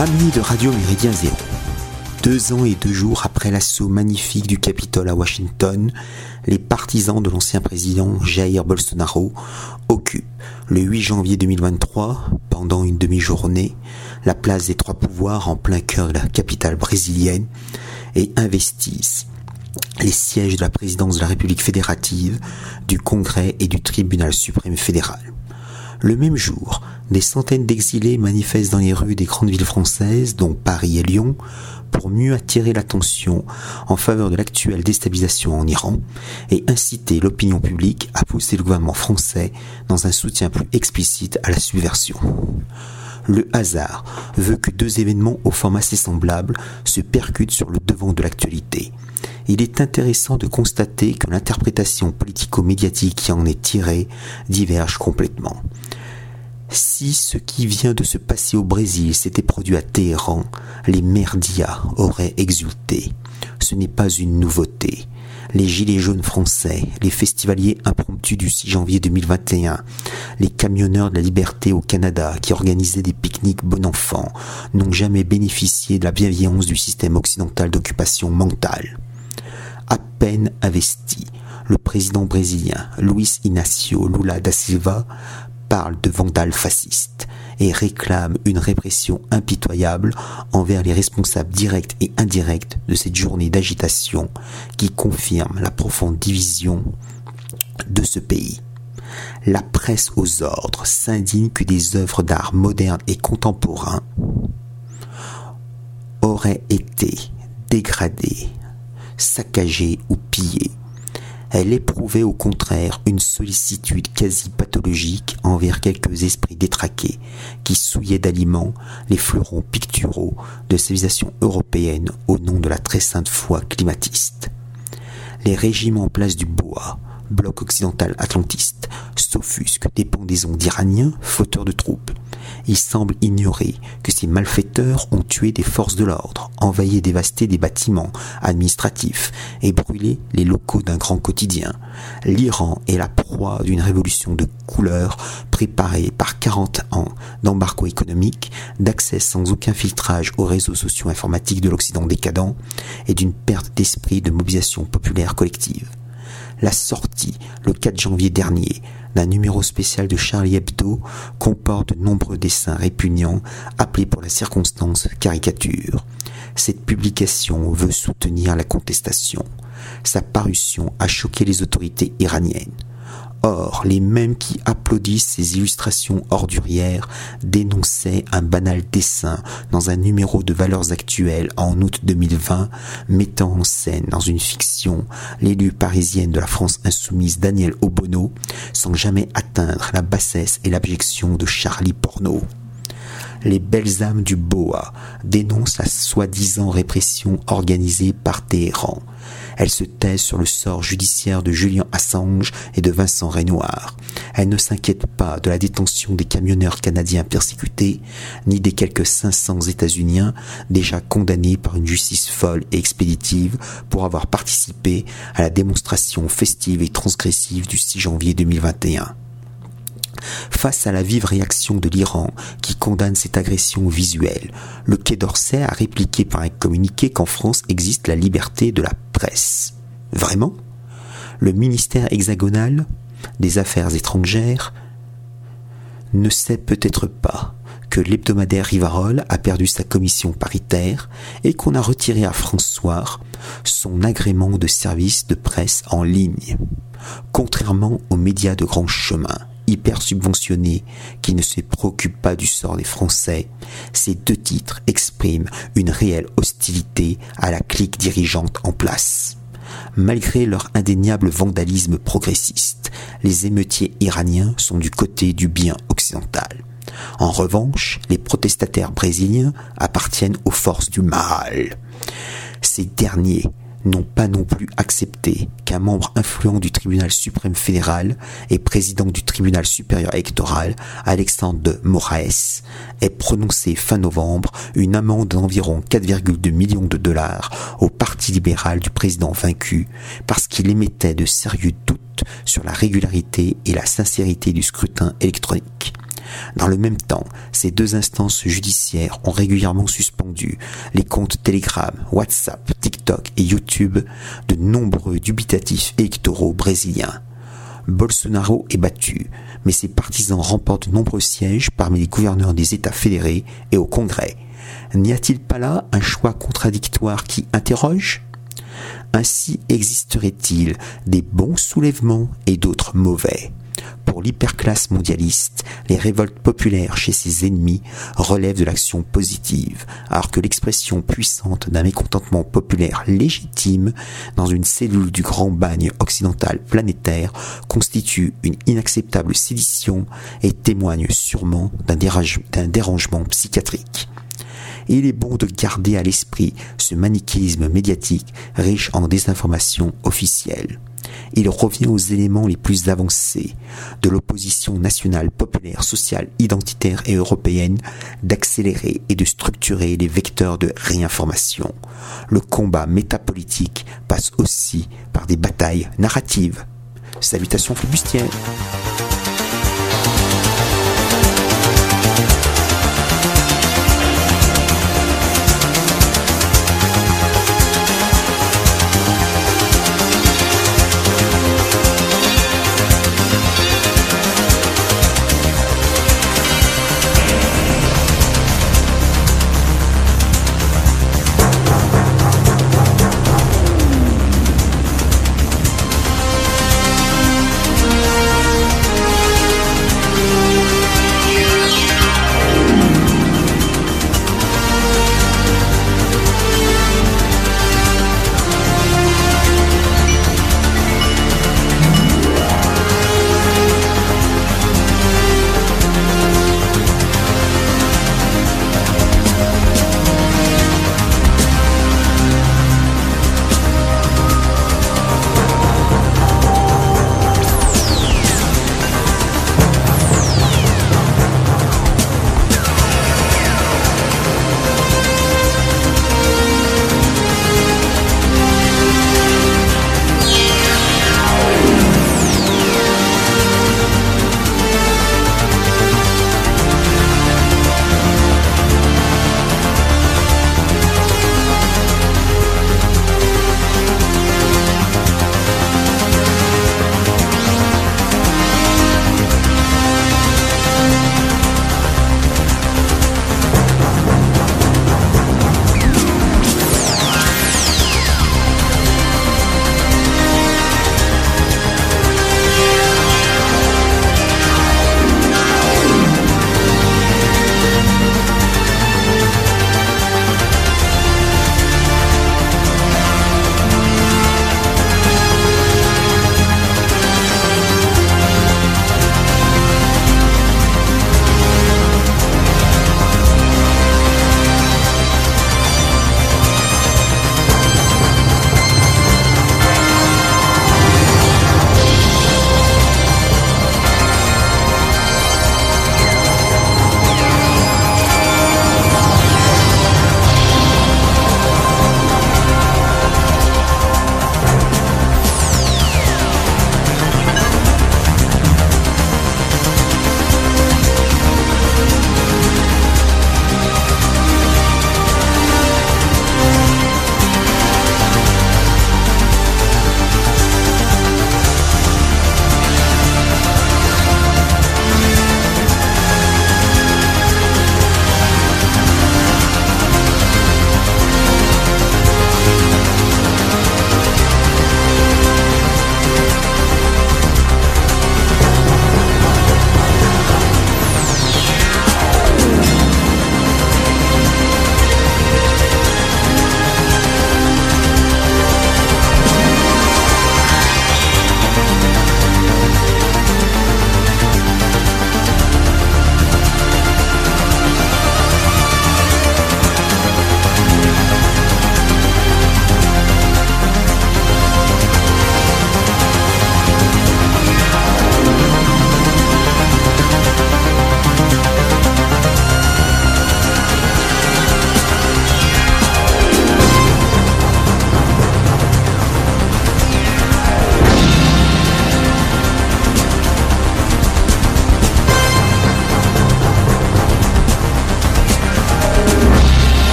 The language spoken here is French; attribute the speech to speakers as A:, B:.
A: Amis de Radio Méridien Zéro, deux ans et deux jours après l'assaut magnifique du Capitole à Washington, les partisans de l'ancien président Jair Bolsonaro occupent le 8 janvier 2023, pendant une demi-journée, la place des trois pouvoirs en plein cœur de la capitale brésilienne et investissent les sièges de la présidence de la République fédérative, du Congrès et du Tribunal suprême fédéral. Le même jour, des centaines d'exilés manifestent dans les rues des grandes villes françaises, dont Paris et Lyon, pour mieux attirer l'attention en faveur de l'actuelle déstabilisation en Iran et inciter l'opinion publique à pousser le gouvernement français dans un soutien plus explicite à la subversion. Le hasard veut que deux événements au format assez semblable se percutent sur le devant de l'actualité. Il est intéressant de constater que l'interprétation politico-médiatique qui en est tirée diverge complètement. Si ce qui vient de se passer au Brésil s'était produit à Téhéran, les merdias auraient exulté. Ce n'est pas une nouveauté. Les gilets jaunes français, les festivaliers impromptus du 6 janvier 2021, les camionneurs de la liberté au Canada qui organisaient des pique-niques bon enfant n'ont jamais bénéficié de la bienveillance du système occidental d'occupation mentale. À peine investi, le président brésilien Luis Inácio Lula da Silva parle de vandales fascistes et réclame une répression impitoyable envers les responsables directs et indirects de cette journée d'agitation qui confirme la profonde division de ce pays. La presse aux ordres s'indigne que des œuvres d'art modernes et contemporains auraient été dégradées, saccagées ou pillées elle éprouvait au contraire une sollicitude quasi pathologique envers quelques esprits détraqués qui souillaient d'aliments les fleurons picturaux de civilisation européenne au nom de la très sainte foi climatiste. Les régimes en place du Bois, bloc occidental atlantiste, s'offusquent des pendaisons d'Iraniens fauteurs de troupes. Il semble ignorer que ces malfaiteurs ont tué des forces de l'ordre, envahi et dévasté des bâtiments administratifs et brûlé les locaux d'un grand quotidien. L'Iran est la proie d'une révolution de couleur préparée par 40 ans d'embargo économique, d'accès sans aucun filtrage aux réseaux sociaux informatiques de l'Occident décadent et d'une perte d'esprit de mobilisation populaire collective la sortie, le 4 janvier dernier, d'un numéro spécial de Charlie Hebdo comporte de nombreux dessins répugnants appelés pour la circonstance caricature. Cette publication veut soutenir la contestation. Sa parution a choqué les autorités iraniennes. Or, les mêmes qui applaudissent ces illustrations ordurières dénonçaient un banal dessin dans un numéro de valeurs actuelles en août 2020, mettant en scène dans une fiction l'élu parisienne de la France insoumise Daniel Obono, sans jamais atteindre la bassesse et l'abjection de Charlie Porno les belles âmes du Boa dénoncent la soi-disant répression organisée par Téhéran. Elle se taise sur le sort judiciaire de Julien Assange et de Vincent Renoir. Elle ne s'inquiète pas de la détention des camionneurs canadiens persécutés, ni des quelques 500 États-Uniens déjà condamnés par une justice folle et expéditive pour avoir participé à la démonstration festive et transgressive du 6 janvier 2021. Face à la vive réaction de l'Iran qui condamne cette agression visuelle, le Quai d'Orsay a répliqué par un communiqué qu'en France existe la liberté de la Vraiment? Le ministère hexagonal des Affaires étrangères ne sait peut-être pas que l'hebdomadaire Rivarol a perdu sa commission paritaire et qu'on a retiré à François son agrément de service de presse en ligne. Contrairement aux médias de grand chemin, hyper subventionné qui ne se préoccupe pas du sort des Français, ces deux titres expriment une réelle hostilité à la clique dirigeante en place. Malgré leur indéniable vandalisme progressiste, les émeutiers iraniens sont du côté du bien occidental. En revanche, les protestataires brésiliens appartiennent aux forces du mal. Ces derniers n'ont pas non plus accepté qu'un membre influent du tribunal suprême fédéral et président du tribunal supérieur électoral, Alexandre de Moraes, ait prononcé fin novembre une amende d'environ 4,2 millions de dollars au parti libéral du président vaincu parce qu'il émettait de sérieux doutes sur la régularité et la sincérité du scrutin électronique. Dans le même temps, ces deux instances judiciaires ont régulièrement suspendu les comptes Telegram, WhatsApp, TikTok et YouTube de nombreux dubitatifs électoraux brésiliens. Bolsonaro est battu, mais ses partisans remportent de nombreux sièges parmi les gouverneurs des États fédérés et au Congrès. N'y a-t-il pas là un choix contradictoire qui interroge? Ainsi existerait-il des bons soulèvements et d'autres mauvais? Pour l'hyperclasse mondialiste, les révoltes populaires chez ses ennemis relèvent de l'action positive, alors que l'expression puissante d'un mécontentement populaire légitime dans une cellule du grand bagne occidental planétaire constitue une inacceptable sédition et témoigne sûrement d'un dérangement psychiatrique il est bon de garder à l'esprit ce manichéisme médiatique riche en désinformation officielle. Il revient aux éléments les plus avancés de l'opposition nationale, populaire, sociale, identitaire et européenne d'accélérer et de structurer les vecteurs de réinformation. Le combat métapolitique passe aussi par des batailles narratives. Salutations flibustières